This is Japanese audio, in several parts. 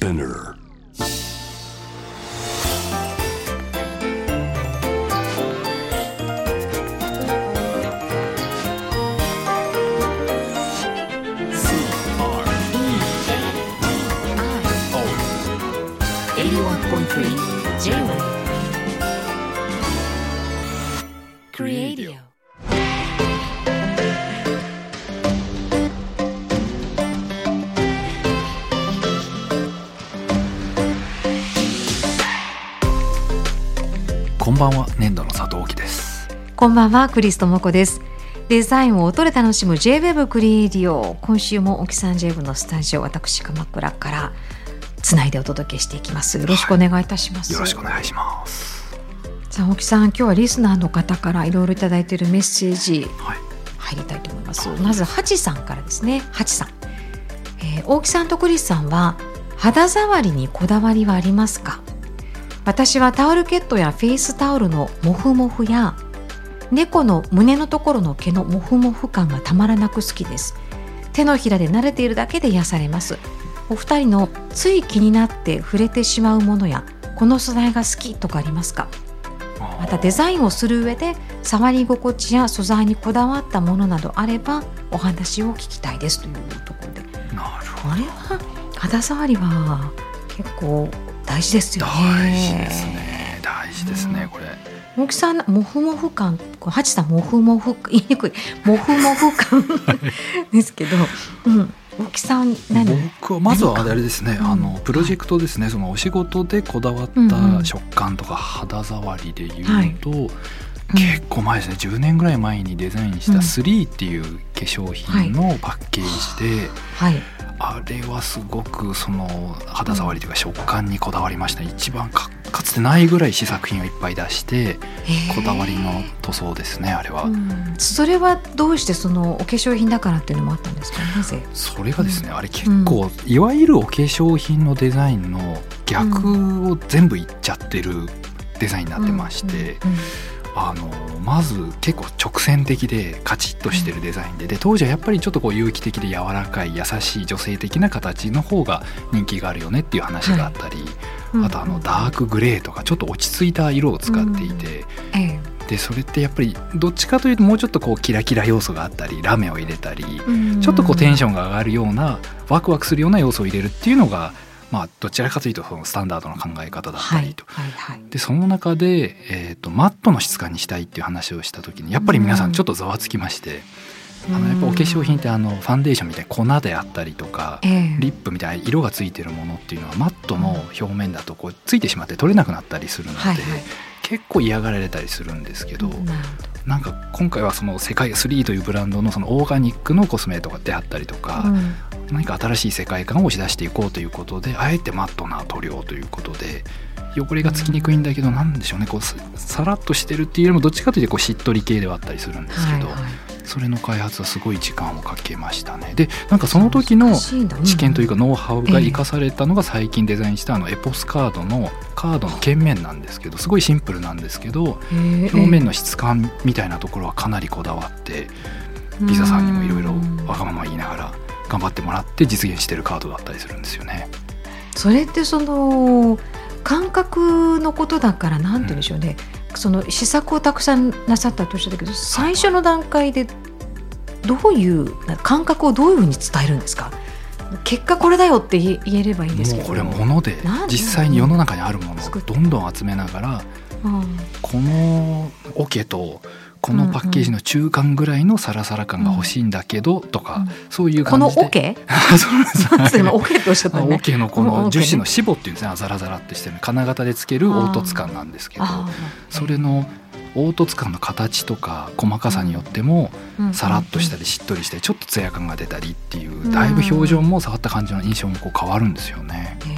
Spinner. こんばんはクリストモコです。デザインを音で楽しむ J-Web クリエイディオ今週も沖さん J-Web のスタジオ私鎌倉からつないでお届けしていきます。よろしくお願いいたします、よろしくお願いします。さあ沖さん今日はリスナーの方からいろいろいただいているメッセージはい。入りたいと思います。まずハチさんからですね。ハチさん、えー大木さんとクリスさんは肌触りにこだわりはありますか？私はタオルケットやフェイスタオルのモフモフや猫の胸のところの毛のモフモフ感がたまらなく好きです。手のひらで撫でているだけで癒されます。お二人のつい気になって触れてしまうものやこの素材が好きとかありますか？またデザインをする上で触り心地や素材にこだわったものなどあればお話を聞きたいですというところで。なるほど。これは肌触りは結構大事ですどよね。大事ですね。大事ですねこれ大木さんモフモフ感こうハチさんモフモフ言いにくい。モフモフ感ですけど、うん、大木さん何？僕はまずはあれですねうん。あのプロジェクトですね。そのお仕事でこだわっうんうん。た食感とか肌触りでいうはい。と、結構前ですね。10年ぐらい前にデザインしたうん。3っていう化粧品のパッケージで、はい。あれはすごくその肌触りというか食感にこだわりました。一番かかつてないぐらい試作品をいっぱい出してこだわりの塗装ですねあれは、うん。それはどうしてそのお化粧品だからっていうのもあったんですか？なぜ？それがですね、あれ結構、いわゆるお化粧品のデザインの逆を全部いっちゃってるデザインになってまして、うん。うん。あのまず結構直線的でカチッとしてるデザインでで当時はやっぱりちょっとこう有機的で柔らかい優しい女性的な形の方が人気があるよねっていう話があったり、うんあとあのダークグレーとかちょっと落ち着いた色を使っていて、えでそれってやっぱりどっちかというともうちょっとこうキラキラ要素があったりラメを入れたり、えちょっとこうテンションが上がるようなワクワクするような要素を入れるっていうのがまあどちらかというとそのスタンダードな考え方だったはいりと。でその中で、えー、とマットの質感にしたいっていう話をした時にやっぱり皆さんちょっとざわつきまして、あのやっぱお化粧品ってあのファンデーションみたいな粉であったりとか、ええ。リップみたいな色がついてるものっていうのはマットの表面だとこうついてしまって取れなくなったりするので、結構嫌がられたりするんですけど、なんか今回はその世界3というブランドのそのオーガニックのコスメとかであったりとか、うん。何か新しい世界観を押し出していこうということであえてマットな塗料ということで汚れがつきにくいんだけどなんでしょうね。こうささらっとしてるっていうよりもどっちかというとこうしっとり系ではあったりするんですけど、はいはいそれの開発はすごい時間をかけましたね。でなんかその時の知見というかノウハウが生かされたのが最近デザインしたあのエポスカードのカードの鍵面なんですけどすごいシンプルなんですけど表面の質感みたいなところはかなりこだわってピザさんにもいろいろわがまま言いながら頑張ってもらって実現してるカードだったりするんですよね。それってその感覚のことだからなんて言うんでしょうね、その試作をたくさんなさったとしたけど最初の段階でどういう感覚をどういうふうに伝えるんですか？結果これだよって言えればいいんですけど。もうこれもので実際に世の中にあるものをどんどん集めながらうん。この桶とこのパッケージの中間ぐらいのサラサラ感が欲しいんだけどとか、そういうこの感じで。オケ そうオケ っておっしゃったあねオケのここの樹脂の脂肪っていうんですね。ザラザラってしてる金型でつける凹凸感なんですけどそれの凹凸感の形とか細かさによってもうん。さらっとしたりしっとりしたりちょっと艶感が出たりっていんうだいぶ表情も触った感じの印象もこう変わるんですよね。へ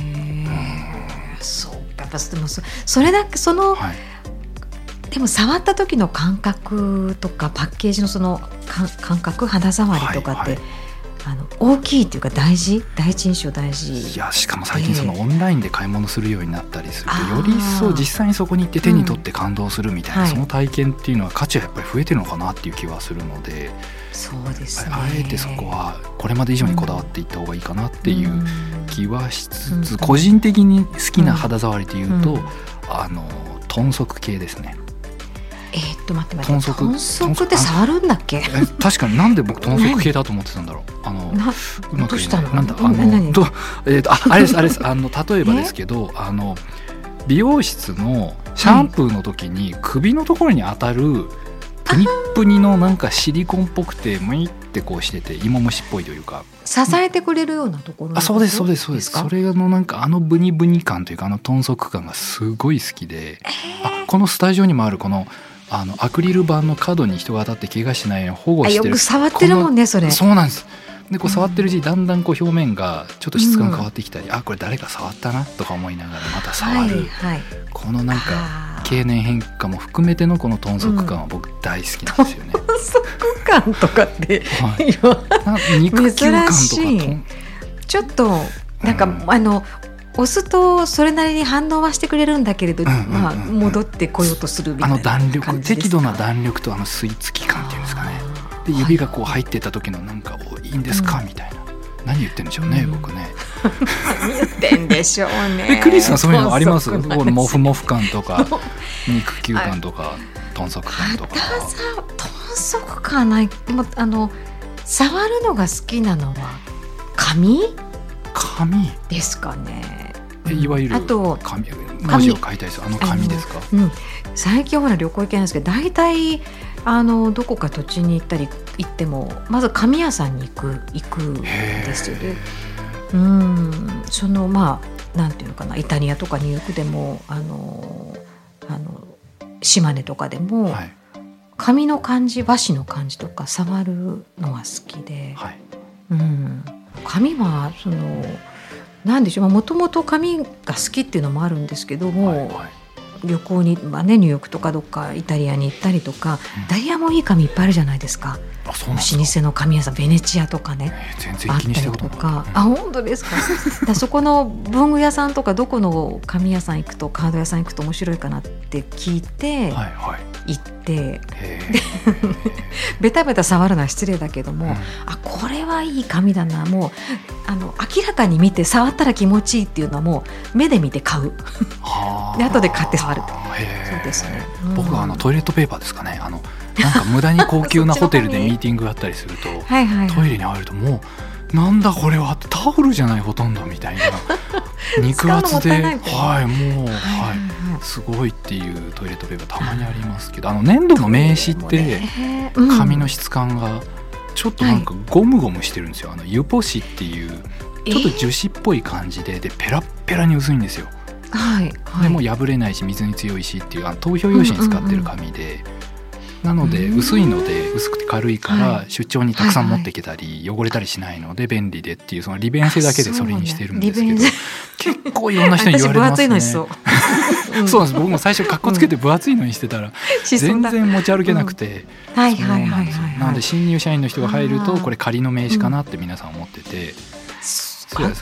ー。そうか。やっぱでもそそれだけそのはい、でも触った時の感覚とかパッケージのその感感覚肌触りとかって、はいはいあの大きいっていうか大事？第一印象大い事やしかも最近そのええ。オンラインで買い物するようになったりするとより一層実際にそこに行って手に取って感動するみたいな、うん。はい。その体験っていうのは価値はやっぱり増えてるのかなっていう気はするので、そうですね。あえてそこはこれまで以上にこだわっていった方がいいかなっていう気はしつつ、うん。個人的に好きな肌触りというと、うん。あの豚足系ですねと待って待って豚足？豚足って触るんだっけ？え確かになんで僕豚足 系だと思ってたんだろう？あのなうまく言えない。どうしたの？なんだあのどえーとあ あれですあれです。あの例えばですけどあの美容室のシャンプーの時に首のところに当たるプニップニのなんかシリコンっぽくてムイってこうしてて芋虫っぽいというか。支えてくれるようなところあそうですそうですそうです。か？それのなんかあのブニブニ感というかあの豚足感がすごい好きで。あこのスタジオにもあるこのあのアクリル板の角に人が当たって怪我しないように保護あしてる。よく触ってるもんねそれ。そうなんです。でこう触ってるうちにだんだんこう表面がちょっと質感変わってきたり、あこれ誰か触ったなとか思いながらまた触る、はいはいこのなんか経年変化も含めてのこの豚足感は僕大好きなんですよね。豚足感とかってはい、肉球感とかちょっとなんか、うん。あの押すとそれなりに反応はしてくれるんだけれど、うんうんうんうん。まあ、戻ってこようとするみたあいなの弾力適度な弾力とあの吸い付き感っていうんですかね。で指がこう入ってった時のなんか「おいいんですか?」うん。みたいな。何言ってんでしょうね、うん。僕ね。何言ってんでしょうね。えクリスさんそういうのあります？このモフモフ感とか 肉球感とか豚足感とか。豚足感はない？でもあの触るのが好きなのは髪紙？ですかね。えいわゆるあと紙文字を書いたりするあの紙ですか？うん、最近ほら旅行行けないんですけど大体あのどこか土地に行ったり行ってもまず紙屋さんに行く行くんへですよね。え。うん。そのまあなんていうのかなイタリアとかニューヨークでもあのあの島根とかでも、はい。紙の感じ和紙の感じとか触るのが好きで、はい。うん、紙はそのなんでしょう。もともと紙が好きっていうのもあるんですけども、はいはい。旅行に、まあね、ニューヨークとかどっかイタリアに行ったりとか、うん。ダイヤもいい紙いっぱいあるじゃないですか。あそう老舗の紙屋さんベネチアとかねえー全あ然気にしたったりとことなかあ本当ですか。だそこの文具屋さんとかどこの紙屋さん行くとカード屋さん行くと面白いかなって聞いてはいはい行って、へ ベタベタ触るのは失礼だけども、えあこれはいい紙だな。もうあの明らかに見て触ったら気持ちいいっていうのはもう目で見て買う。はあ。で後で買って触るそうですね、うん。僕はあのトイレットペーパーですかね。あのなんか無駄に高級なホテルで ミーティングがあったりするとはい。トイレに入るともうなんだこれはタオルじゃないほとんどみたいな。肉厚ではいもうはい。ははい。いすごいっていうトイレットペーパーたまにありますけどあの粘土の名刺って紙の質感がちょっとなんかゴムゴムしてるんですよ。あのユポ紙っていうちょっと樹脂っぽい感じででペラッペラに薄いんですよ。はいはい。でも破れないし水に強いしっていうあの投票用紙に使ってる紙で、なのでうん薄いので薄くて軽いかはい。ら出張にたくさん持っていけたり汚れたりしないので便利でっていうその利便性だけでそれにしてるんですけど結構いろんな人に言われますね。そう。なんです。僕も最初かっこつけて分厚いのにしてたら全然持ち歩けなくて、なので新入社員の人が入るとこれ仮の名刺かなって皆さん思ってて、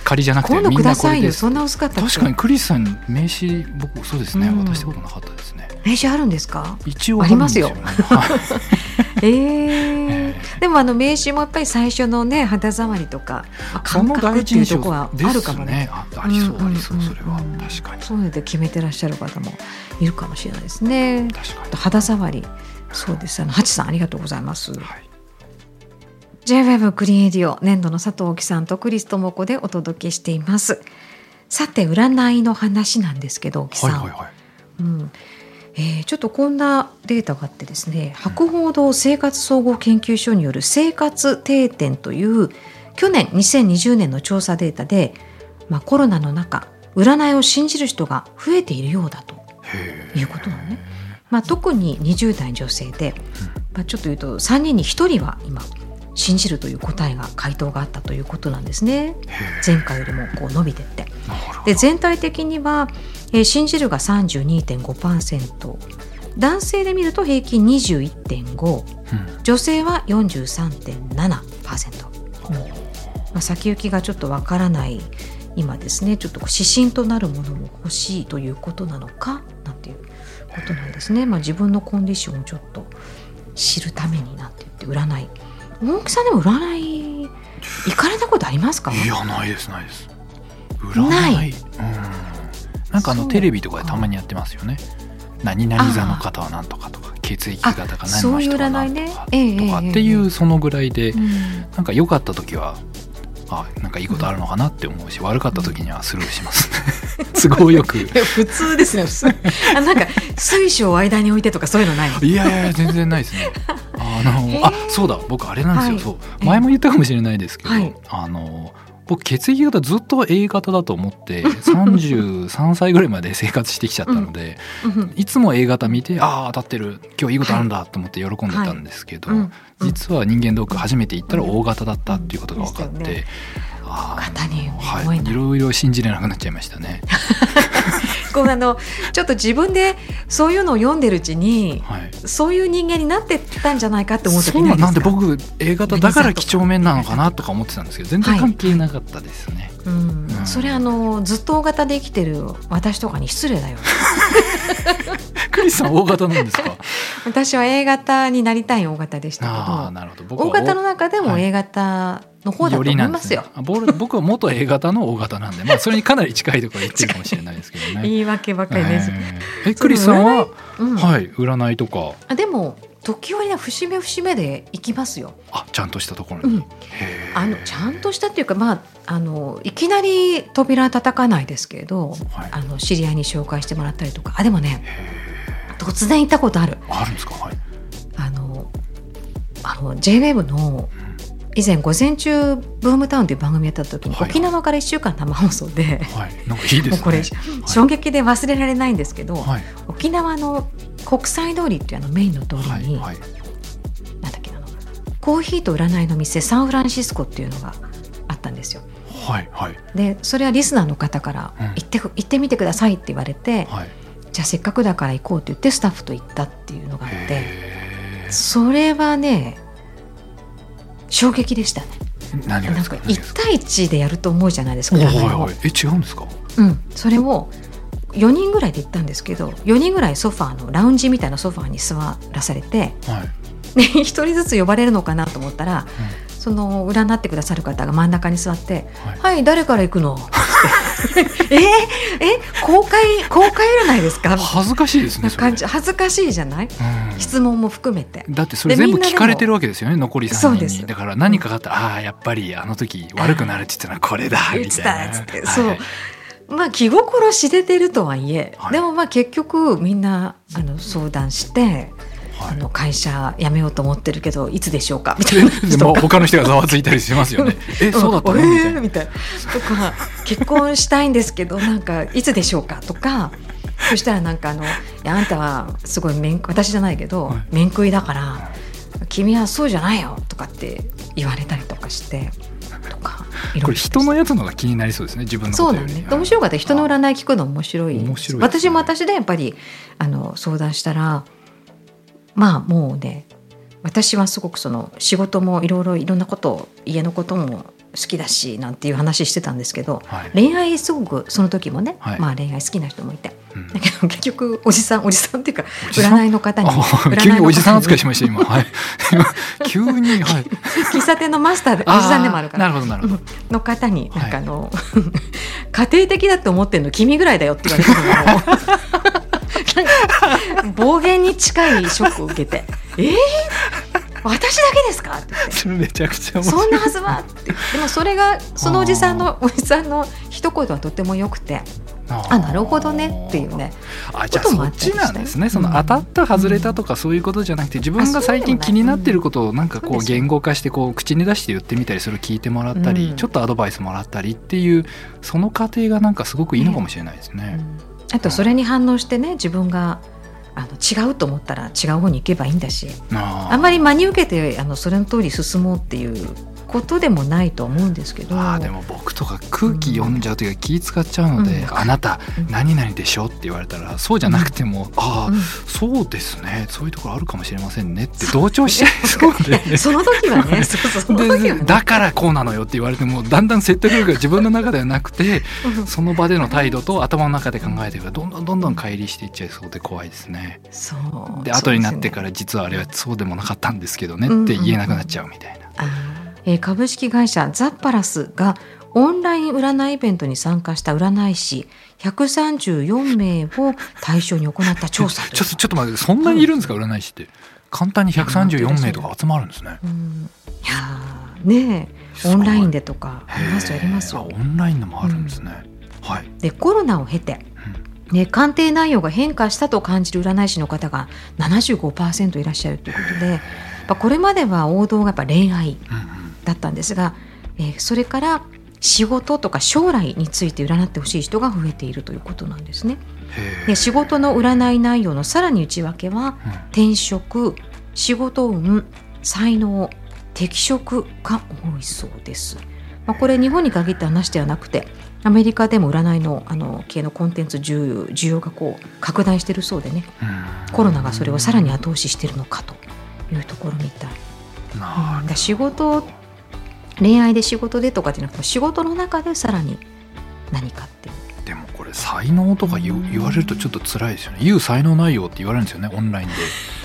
仮じゃなくて今度くださいよ。そんな薄かった確かにクリスさん名刺僕そうですね、うん渡したことなかったですね名刺あるんですか？一応あるんですよ、ええでもあの名刺もやっぱり最初のね肌触りとか、感覚っていうところはあるかもね。ねあありそううんありそううんそれはうん確かにそうで決めてらっしゃる方もいるかもしれないですね。確かに肌触り、そうです。あのハチさんありがとうございます。はい J-WEB クリエイディオ年度の佐藤貴さんとクリス智子でお届けしています。さて占いの話なんですけど、貴さん。はいはいはいうんえーちょっとこんなデータがあってですね博報堂生活総合研究所による生活定点という去年2020年の調査データで、まあ、コロナの中占いを信じる人が増えているようだということなのね。まあ、特に20代女性で、まあ、ちょっと言うと3人に1人は今信じるという答えが回答があったということなんですね。へ前回よりもこう伸びてって。で全体的には、えー信じるが32.5%男性で見ると平均21.5うん。女性は43.7%、う。んまあ、先行きがちょっとわからない。今ですねちょっと指針となるものも欲しいということなのか？なんていうことなんですね、まあ、自分のコンディションをちょっと知るためになって言って占い大木さんでも占い行かれたことありますか？いやないですないです。占い。ない。うん、なんかあのテレビとかでたまにやってますよね。何々座の方はなんとかとか血液型が何の人はなんとかそういう占いね。ええとかええ。っていうそのぐらいでうん。なんか良かった時はあなんかいいことあるのかなって思うし悪かった時にはスルーします。ね都合よく。普通ですね普通。あなんか水晶を間に置いてとかそういうのない？のいやいや全然ないですね。あの、あそうだ僕あれなんですよ、はい。そう。え前も言ったかもしれないですけど、はい。あの僕血液型ずっと A 型だと思って 33歳ぐらいまで生活してきちゃったので、うんいつも A 型見てああ当たってる。今日いいことあるんだと思って喜んでたんですけど、実は人間ドック初めて行ったら O 型だったっていうことが分かって、あはい、いろいろ信じれなくなっちゃいましたね。こうあのちょっと自分でそういうのを読んでるうちにはい。そういう人間になってったんじゃないかって思う時そうなんで僕 A 型だから几帳面なのかなとか思ってたんですけど全然関係なかったですね。うん。うん。それあのずっと大型で生きてる私とかに失礼だよ クリスさん O 型なんですか？私は A 型になりたい O 型でしたけどなるほど。O 型の中でもはい。A 型の方だと思いますよ、ね、あ僕僕は元 A 型の O 型なんで、まあ、それにかなり近いところ言ってるかもしれないですけどね。言い訳ばっかりです、えー。えクリスさんは、うん。はい占いとか。あでも時折ね節目節目で行きますよ、あちゃんとしたところに、うん、あのちゃんとしたっていうかまああのいきなり扉叩かないですけれどはい。あの知り合いに紹介してもらったりとか。あでもねへ突然行ったことある。ーあるんですか？はい、あのあの JWEB のうん以前午前中ブームタウンという番組やった時に、沖縄から1週間生放送で、はい、なんかいいですね。これ、衝撃で忘れられないんですけど、はい。沖縄の国際通りっていうあのメインの通りに、はいはい。なんだっけなあのコーヒーと占いの店サンフランシスコっていうのがあったんですよ。はいはい。でそれはリスナーの方からうん。行って,、行ってみてくださいって言われて、はいじゃあせっかくだから行こうって言ってスタッフと行ったっていうのがあってそれはね衝撃でしたね。何がなんか？ですか何がです1対1でやると思うじゃないですか。かはい占いをはい。え違うんですか？うん、それを4人ぐらいで行ったんですけど4人ぐらいソファーのラウンジみたいなソファーに座らされてはい。で1人ずつ呼ばれるのかなと思ったら、その占ってくださる方が真ん中に座って「はい。はい、誰から行くの?」えー、え？公開公開占いですか?」恥ずかしいですね感じ恥ずかしいじゃない？うん。質問も含めて。だってそれ全部聞かれてるわけですよね残り3人に。だから何かがあったら、ああやっぱりあの時悪くなるって言ったのはこれだみたいな。っつってはい。そう。まあ気心知れてるとはいえ、はい。でもまあ結局みんなあの相談して、はいあの会社辞めようと思ってるけどいつでしょうか？みたいな。でも他の人がざわついたりしますよね。えそうだったの？ん。みたいな。えーみたいな。とか結婚したいんですけどなんかいつでしょうか？とか そしたらなんかあのいやあんたはすごい面私じゃないけど、はい。面食いだから君はそうじゃないよとかって言われたりとかしてとかいろいろこれ人のやつのが気になりそうですね自分のそうなんね面白かった。人の占い聞くの面白い面白いね。私も私でやっぱりあの相談したらまあもうね私はすごくその仕事もいろいろいろんなことを家のことも好きだしなんていう話してたんですけどはい。恋愛すごくその時もね、はい。まあ恋愛好きな人もいてうん。だけど結局おじさんおじさんっていうか占いの方に急におじさん扱いしました今。はい。急にはい。喫茶店のマスターでおじさんでもあるから。なるほどなるほど。の方になんかあの、家庭的だって思ってんの君ぐらいだよって言われたの。もなんか暴言に近いショックを受けて「えー、私だけですか?」って。言って。それめちゃくちゃそんなはずは？って。でもそれがそのおじさんのおじさんの一言はとても良くて。あなるほどね。っていうね。あじゃあそっちなんですね。そのうん。当たった外れたとかそういうことじゃなくて自分が最近気になってることをなんかこう言語化してこう口に出して言ってみたりそれを聞いてもらったりうん。ちょっとアドバイスもらったりっていうその過程がなんかすごくいいのかもしれないですね。あとそれに反応してね自分があの違うと思ったら違う方に行けばいいんだし。あんまり真に受けてあのそれの通り進もうっていうことでもないと思うんですけど。あーでも僕とか空気読んじゃうというか気使っちゃうので、うん。あなたうん。何々でしょって言われたらそうじゃなくても、ああ、うん。そうですね。そういうところあるかもしれませんねって同調しちゃいそう で。その時はね。だからこうなのよって言われてもだんだん説得力が自分の中ではなくてうん。その場での態度と頭の中で考えていくどんどんどんどん乖離していっちゃいそうで怖いですね。そう。で後になってから実はあれはそうでもなかったんですけどねうんって言えなくなっちゃうみたいな。ですねあーえー株式会社ザッパラスがオンライン占いイベントに参加した占い師134名を対象に行った調査ちょっとちょっと待ってそんなにいるんですか占い師って。簡単に134名とか集まるんですね。うん。いやーねえ。オンラインでとかありますよありますオンラインのもあるんですね、はい。でコロナを経て、ね、鑑定内容が変化したと感じる占い師の方が75%いらっしゃるということでやっぱこれまでは王道がやっぱ恋愛。うんうんだったんですが、えーそれから仕事とか将来について占ってほしい人が増えているということなんですね。で仕事の占い内容のさらに内訳はうん。転職仕事運才能適職が多いそうです。まあ、これ日本に限った話ではなくてアメリカでも占いのあの系のコンテンツ需要需要がこう拡大しているそうでね。うん。コロナがそれをさらに後押ししているのかというところみたい。なうん。だ仕事恋愛で仕事でとかじゃなくて仕事の中でさらに何かっていう。でもこれ才能とか言う言われるとちょっと辛いですよね。言う才能ないよって言われるんですよねオンラインで。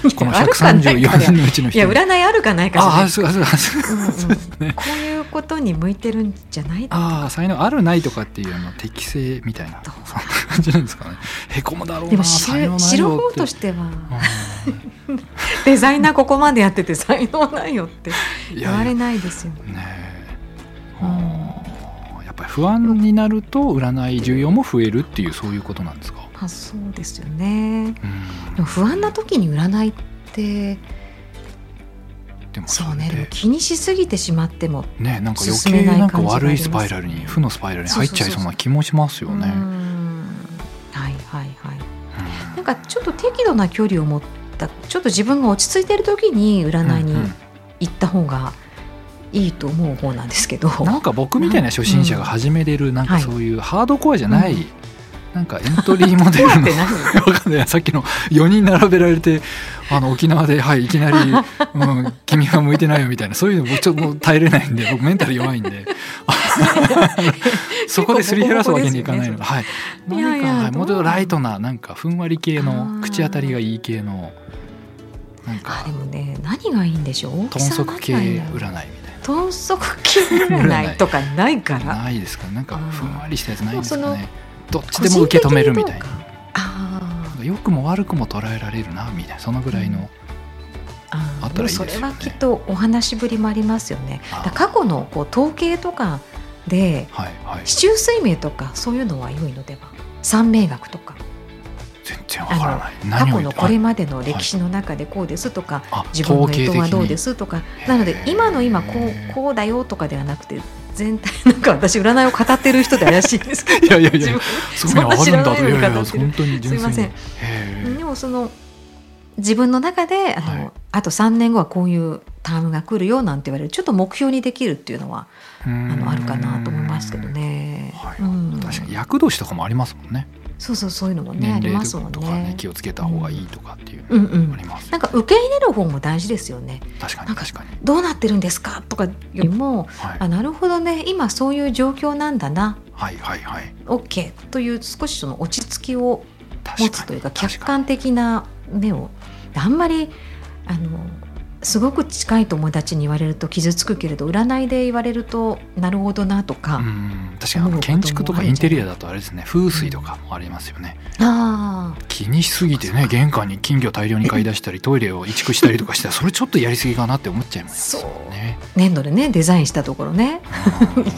このあるかないか134人のうちのいや占いあるかないかああそうかそうか そうですね。こういうことに向いてるんじゃないああ才能あるないとかっていうあの適性みたいな。そんな感じなんですかね。へこむだろうなでも知る方としては。うん デザイナーここまでやってて才能ないよって言われないですよね。不安になると占い需要も増えるっていうそういうことなんですか？まあそうですよね。うん。でも不安な時に占いってでもそうねれで。でも気にしすぎてしまってもねなんか余計なんか悪いスパイラルに負のスパイラルに入っちゃいそうな気もしますよね。うん。はいはいはい。うん。なんかちょっと適度な距離を持ったちょっと自分が落ち着いてる時に占いにうんうん。行った方がいいと思う方なんですけど、なんか僕みたいな初心者が始めれるなんかはい。そういうハードコアじゃない、うん。なんかエントリーモデルの さっきの4人並べられてあの沖縄で、はい、いきなり、うん「君は向いてないよ」みたいなそういうの僕ちょっと耐えれないんで僕メンタル弱いんで。そこですり減らすわけにいかないの。で、はい、何か、はい、もうちょっとライトななんかふんわり系あのー口当たりがいい系のなんあかでもね何がいいんでしょう？豚足系占いみたい何がいいんだろう豚足系占いとかないかなら。ないですか？ねなんかふんわりしたやつないんですかね？どっちでも受け止めるみたいな。良くも悪くも捉えられるなみたいな。そのぐらいの、あったらいいね。それはきっとお話ぶりもありますよね。過去のこう統計とかではいはい市中水明とかそういうのは良いのでは？三名学とか全然わからない。過去のこれまでの歴史の中でこうですとか、あ自分の統計的に干支はどうですとかなので今の今こうこうだよとかではなくて全体なんか私占いを語ってる人で怪しいんですけどいやいやいやそんな知らないのってすいませんでもその自分の中であの、はい。あと3年後はこういうタームが来るよなんて言われるちょっと目標にできるっていうのはああのあるかなと思いますけどね。はい。うん。確かに厄年とかもありますもんねそうそうそういうのもねありますもんとかね。ね。気をつけた方がいいとかっていううんうん。あります。なんか受け入れる方も大事ですよね。確かに確かに。どうなってるんですかとかよりも、はい。あなるほどね。今そういう状況なんだな。はいはいはい。OK という少しその落ち着きを確持つというか客観的な目をあんまりあのすごく近い友達に言われると傷つくけれど占いで言われるとなるほどなとか、確かに建築とかインテリアだとあれですね風水とかもありますよね。あ気にしすぎてね玄関に金魚大量に買い出したりトイレを移築したりとかしたらそれちょっとやりすぎかなって思っちゃいますよね。あ粘土でねデザインしたところね。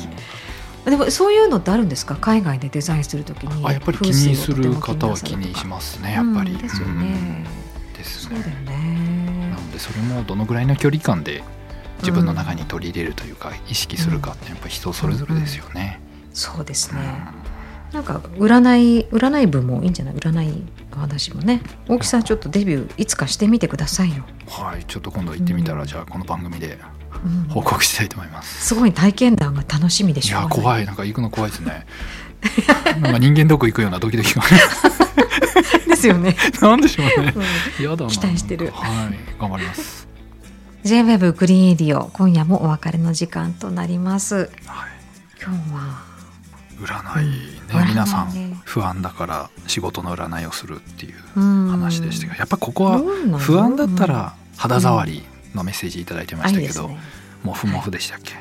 でもそういうのってあるんですか？海外でデザインするときにあやっぱり気にする方は気にしますねやっぱり。うんですようん。ね、ですそうだよね。でそれもどのぐらいの距離感で自分の中に取り入れるというか意識するかってやっぱ人それぞれですよね。そうですうん。ね、なんか占い占い部もいいんじゃない？占いの話もね。大木さんちょっとデビューいつかしてみてくださいよ、はいちょっと今度行ってみたら、うん。じゃあこの番組でうん。報告したいと思います。すごい体験談が楽しみでいしょ。うや怖い。なんか行くの怖いですね。なんか人間ドック行くようなドキドキが ですよね、なんでしょうね。うん。やだな。期待してる。はい頑張ります。J-WEB グリーンエディオ今夜もお別れの時間となります。はい。今日は。占いね、うん皆さん不安だから仕事の占いをするっていううん。話でしたがやっぱここは不安だったら肌触りのメッセージいただいてましたけど、あいいですねもふもふでしたっけ、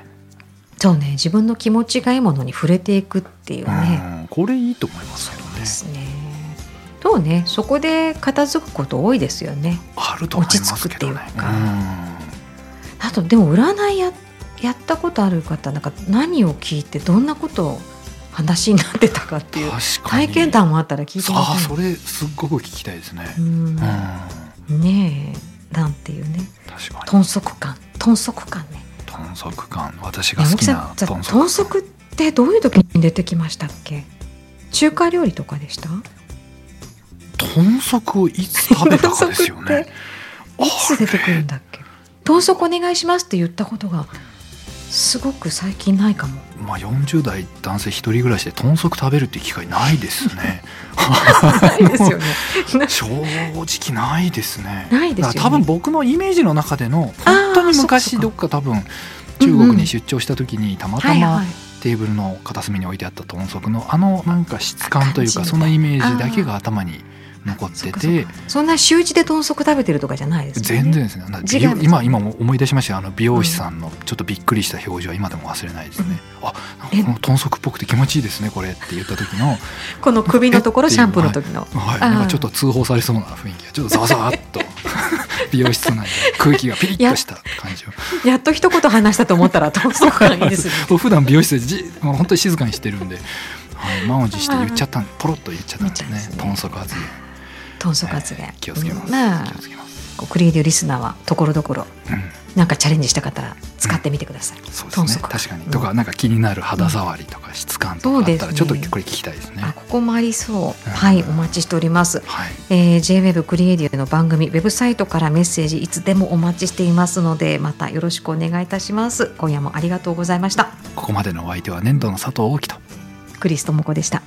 そうね自分の気持ちがいいものに触れていくっていうね、うんこれいいと思いますけどね。ですねそうねそこで片付くこと多いですよね。あると思いますけどね。落ち着くっていうか。あとでも占いややったことある方なんか何を聞いてどんなことを話になってたかっていう体験談もあったら聞いてみたい。ああそれすっごく聞きたいですね。う、ん。うん。ねえなんていうね。確かに。豚足感。豚足感ね。豚足感。私が好きなん豚足ってどういう時に出てきましたっけ？中華料理とかでした？豚足をいつ食べたかですよね。いつ出てくるんだっけ？豚足お願いしますって言ったことがすごく最近ないかも。まあ40代男性一人暮らしで豚足食べるって機会ないですね。ないですよね。正直ないですね。ないですよね。多分僕のイメージの中での本当に昔どっか多分中国に出張した時にたまたまテーブルの片隅に置いてあった豚足のあのなんか質感というかそのイメージだけが頭に残ってて。かそんな週一で豚足食べてるとかじゃないですよね。全然ですね。今今も思い出しましたよ。あの美容師さんのちょっとびっくりした表情は今でも忘れないですね、あなんかこの豚足っぽくて気持ちいいですねこれって言った時の。この首のところえシャンプーの時の、はい、あーなんかちょっと通報されそうな雰囲気がちょっとざわざわっと。美容室内で。空気がピリッとした感じを。やっと一言話したと思ったら豚足感いいですね。僕普段美容室でじ本当に静かにしてるんで、はい、満を持して言っちゃったんポロッと言っちゃったんですね。豚足発言豚足発言、気をつけます、うん。まあクリエイティブリスナーはところどころうん。なんかチャレンジした方ら使ってみてください、そうですね。確かに、うん。とかなんか気になる肌触りとか質感とかあったらちょっとこれ聞きたいですね、あここもありそう、うん。はいお待ちしております。はい。えー、JWEB クリエイティブの番組ウェブサイトからメッセージいつでもお待ちしていますのでまたよろしくお願いいたします。今夜もありがとうございました。ここまでのお相手は粘土の佐藤大樹とクリス智子でした